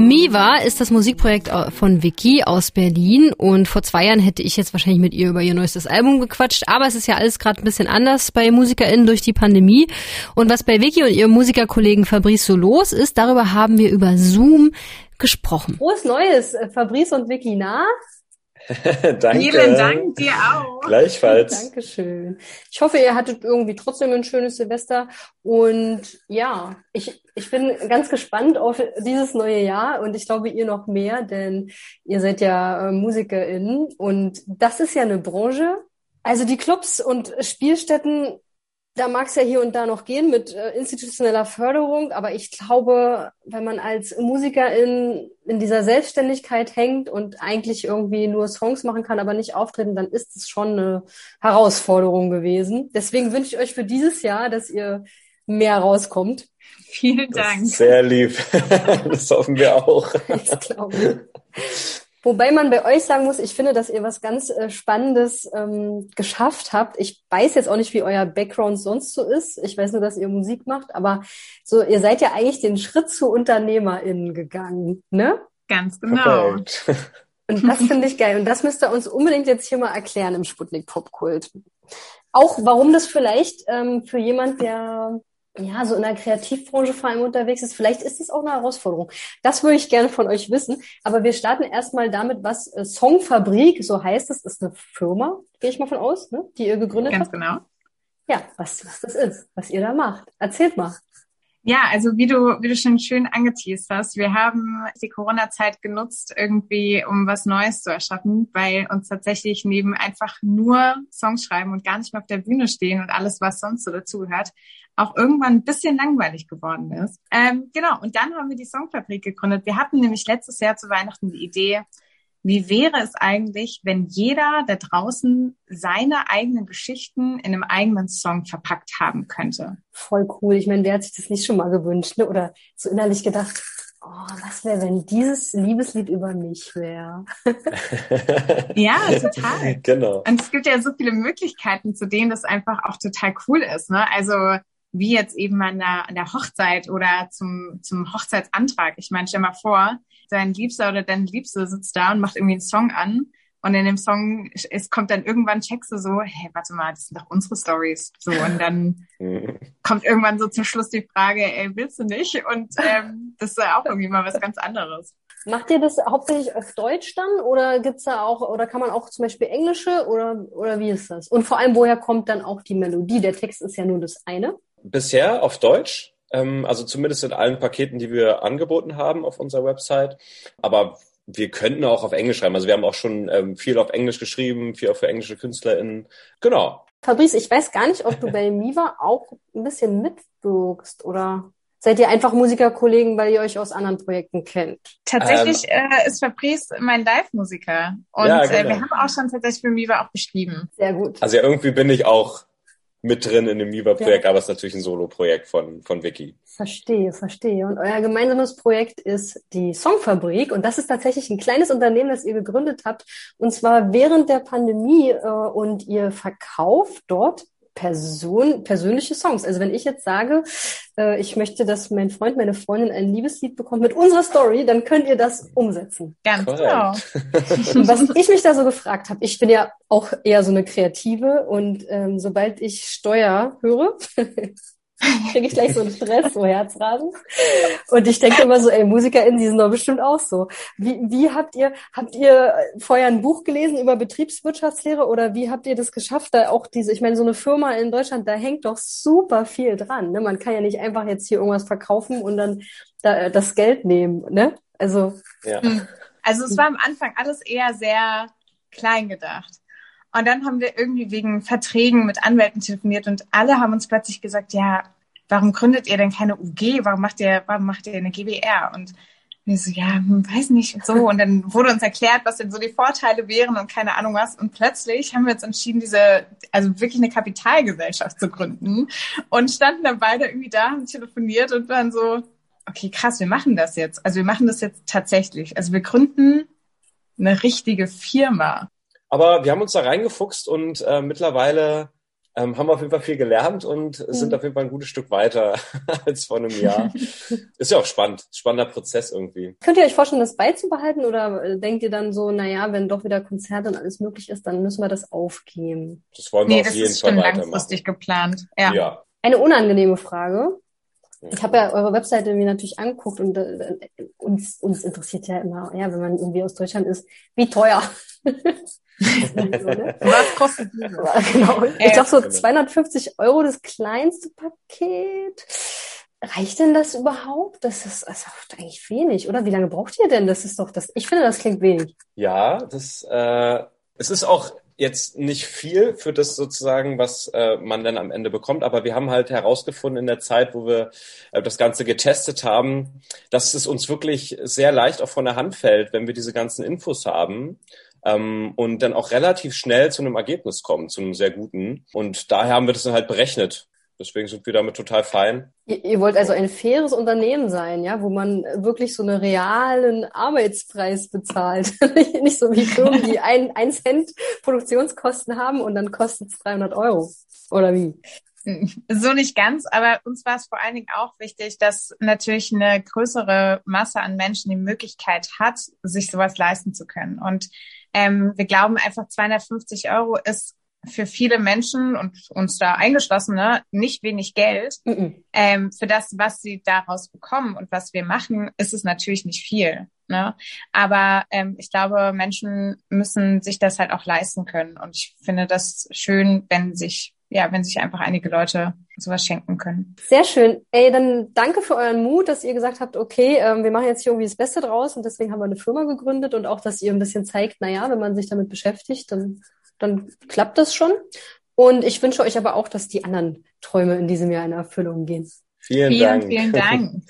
Miva ist das Musikprojekt von Vicky aus Berlin und vor zwei Jahren hätte ich jetzt wahrscheinlich mit ihr über ihr neuestes Album gequatscht, aber es ist ja alles gerade ein bisschen anders bei MusikerInnen durch die Pandemie und was bei Vicky und ihrem Musikerkollegen Fabrice so los ist, darüber haben wir über Zoom gesprochen. Frohes Neues, Fabrice und Vicky, na? Danke. Vielen Dank dir auch. Gleichfalls. Dankeschön. Ich hoffe, ihr hattet irgendwie trotzdem ein schönes Silvester. Und ja, ich, ich bin ganz gespannt auf dieses neue Jahr und ich glaube, ihr noch mehr, denn ihr seid ja äh, MusikerInnen und das ist ja eine Branche. Also die Clubs und Spielstätten da mag es ja hier und da noch gehen mit äh, institutioneller Förderung, aber ich glaube, wenn man als Musiker in, in dieser Selbstständigkeit hängt und eigentlich irgendwie nur Songs machen kann, aber nicht auftreten, dann ist es schon eine Herausforderung gewesen. Deswegen wünsche ich euch für dieses Jahr, dass ihr mehr rauskommt. Vielen Dank. Sehr lieb. das hoffen wir auch. Ich glaube. Wobei man bei euch sagen muss, ich finde, dass ihr was ganz äh, Spannendes ähm, geschafft habt. Ich weiß jetzt auch nicht, wie euer Background sonst so ist. Ich weiß nur, dass ihr Musik macht, aber so, ihr seid ja eigentlich den Schritt zu UnternehmerInnen gegangen, ne? Ganz genau. Und das finde ich geil. Und das müsst ihr uns unbedingt jetzt hier mal erklären im Sputnik Popkult. Auch warum das vielleicht ähm, für jemand, der ja, so in der Kreativbranche vor allem unterwegs ist. Vielleicht ist es auch eine Herausforderung. Das würde ich gerne von euch wissen. Aber wir starten erstmal damit, was äh, Songfabrik, so heißt es, ist eine Firma, gehe ich mal von aus, ne, die ihr gegründet Ganz habt. genau. Ja, was, was das ist, was ihr da macht. Erzählt mal. Ja, also wie du, wie du schon schön angeteased hast, wir haben die Corona-Zeit genutzt, irgendwie, um was Neues zu erschaffen, weil uns tatsächlich neben einfach nur Songs schreiben und gar nicht mehr auf der Bühne stehen und alles, was sonst so dazugehört, auch irgendwann ein bisschen langweilig geworden ist. Ähm, genau, und dann haben wir die Songfabrik gegründet. Wir hatten nämlich letztes Jahr zu Weihnachten die Idee, wie wäre es eigentlich, wenn jeder da draußen seine eigenen Geschichten in einem eigenen Song verpackt haben könnte? Voll cool. Ich meine, wer hat sich das nicht schon mal gewünscht, ne? Oder so innerlich gedacht, oh, was wäre, wenn dieses Liebeslied über mich wäre? ja, total. Genau. Und es gibt ja so viele Möglichkeiten, zu denen das einfach auch total cool ist. Ne? Also wie jetzt eben an der, an der Hochzeit oder zum, zum Hochzeitsantrag. Ich meine, stell mal vor, dein Liebster oder deine Liebste sitzt da und macht irgendwie einen Song an und in dem Song, es kommt dann irgendwann, checkst du so, hey, warte mal, das sind doch unsere Stories. So, und dann kommt irgendwann so zum Schluss die Frage, ey, willst du nicht? Und ähm, das ist ja auch irgendwie mal was ganz anderes. Macht ihr das hauptsächlich auf Deutsch dann oder gibt's da auch, oder kann man auch zum Beispiel Englische oder, oder wie ist das? Und vor allem, woher kommt dann auch die Melodie? Der Text ist ja nur das eine. Bisher auf Deutsch, ähm, also zumindest in allen Paketen, die wir angeboten haben auf unserer Website. Aber wir könnten auch auf Englisch schreiben. Also wir haben auch schon ähm, viel auf Englisch geschrieben, viel auch für englische KünstlerInnen. Genau. Fabrice, ich weiß gar nicht, ob du bei Miva auch ein bisschen mitwirkst oder seid ihr einfach Musikerkollegen, weil ihr euch aus anderen Projekten kennt? Tatsächlich ähm, äh, ist Fabrice mein Live-Musiker. Und ja, genau. äh, wir haben auch schon tatsächlich für Miva auch beschrieben. Sehr gut. Also ja, irgendwie bin ich auch mit drin in dem Miva-Projekt, ja. aber es ist natürlich ein Solo-Projekt von, von Vicky. Verstehe, verstehe. Und euer gemeinsames Projekt ist die Songfabrik und das ist tatsächlich ein kleines Unternehmen, das ihr gegründet habt und zwar während der Pandemie äh, und ihr verkauft dort Person, persönliche Songs. Also wenn ich jetzt sage, äh, ich möchte, dass mein Freund, meine Freundin ein Liebeslied bekommt mit unserer Story, dann könnt ihr das umsetzen. Ganz genau. Was ich mich da so gefragt habe, ich bin ja auch eher so eine Kreative und ähm, sobald ich Steuer höre, kriege ich gleich so einen Stress, so Herzrasen. Und ich denke immer so, ey, MusikerInnen, die sind doch bestimmt auch so. Wie, wie habt ihr, habt ihr vorher ein Buch gelesen über Betriebswirtschaftslehre oder wie habt ihr das geschafft, da auch diese, ich meine, so eine Firma in Deutschland, da hängt doch super viel dran. Ne? Man kann ja nicht einfach jetzt hier irgendwas verkaufen und dann da, das Geld nehmen, ne? Also. Ja. Hm. Also es war am Anfang alles eher sehr klein gedacht. Und dann haben wir irgendwie wegen Verträgen mit Anwälten telefoniert und alle haben uns plötzlich gesagt, ja, warum gründet ihr denn keine UG? Warum macht ihr, warum macht ihr eine GBR? Und wir so, ja, hm, weiß nicht, so. Und dann wurde uns erklärt, was denn so die Vorteile wären und keine Ahnung was. Und plötzlich haben wir uns entschieden, diese, also wirklich eine Kapitalgesellschaft zu gründen und standen dann beide irgendwie da, haben telefoniert und waren so, okay, krass, wir machen das jetzt. Also wir machen das jetzt tatsächlich. Also wir gründen eine richtige Firma. Aber wir haben uns da reingefuchst und äh, mittlerweile ähm, haben auf jeden Fall viel gelernt und sind mhm. auf jeden Fall ein gutes Stück weiter als vor einem Jahr. ist ja auch spannend, spannender Prozess irgendwie. Könnt ihr euch vorstellen, das beizubehalten oder äh, denkt ihr dann so, naja, wenn doch wieder Konzerte und alles möglich ist, dann müssen wir das aufgeben? Das wollen wir nee, auf jeden Fall weitermachen. langfristig geplant. Ja. ja. Eine unangenehme Frage. Ich habe ja eure Webseite mir natürlich angeguckt und äh, uns, uns interessiert ja immer, ja, wenn man irgendwie aus Deutschland ist, wie teuer. Was kostet die? Genau. Ich glaube so 250 Euro das kleinste Paket. Reicht denn das überhaupt? Das ist, das ist eigentlich wenig, oder? Wie lange braucht ihr denn? Das ist doch das. Ich finde, das klingt wenig. Ja, das. Äh, es ist auch jetzt nicht viel für das sozusagen, was äh, man dann am Ende bekommt, aber wir haben halt herausgefunden in der Zeit, wo wir äh, das Ganze getestet haben, dass es uns wirklich sehr leicht auch von der Hand fällt, wenn wir diese ganzen Infos haben ähm, und dann auch relativ schnell zu einem Ergebnis kommen, zu einem sehr guten. Und daher haben wir das dann halt berechnet. Deswegen sind wir damit total fein. Ihr, ihr, wollt also ein faires Unternehmen sein, ja, wo man wirklich so einen realen Arbeitspreis bezahlt. Nicht so wie Firmen, die ein, ein Cent Produktionskosten haben und dann kostet es 300 Euro. Oder wie? So nicht ganz, aber uns war es vor allen Dingen auch wichtig, dass natürlich eine größere Masse an Menschen die Möglichkeit hat, sich sowas leisten zu können. Und ähm, wir glauben einfach 250 Euro ist für viele Menschen und uns da eingeschlossen, ne, nicht wenig Geld. Mhm. Ähm, für das, was sie daraus bekommen und was wir machen, ist es natürlich nicht viel. Ne? Aber ähm, ich glaube, Menschen müssen sich das halt auch leisten können. Und ich finde das schön, wenn sich, ja, wenn sich einfach einige Leute sowas schenken können. Sehr schön. Ey, dann danke für euren Mut, dass ihr gesagt habt, okay, ähm, wir machen jetzt hier irgendwie das Beste draus und deswegen haben wir eine Firma gegründet und auch, dass ihr ein bisschen zeigt, na ja, wenn man sich damit beschäftigt, dann dann klappt das schon. Und ich wünsche euch aber auch, dass die anderen Träume in diesem Jahr in Erfüllung gehen. Vielen, vielen Dank. Vielen Dank.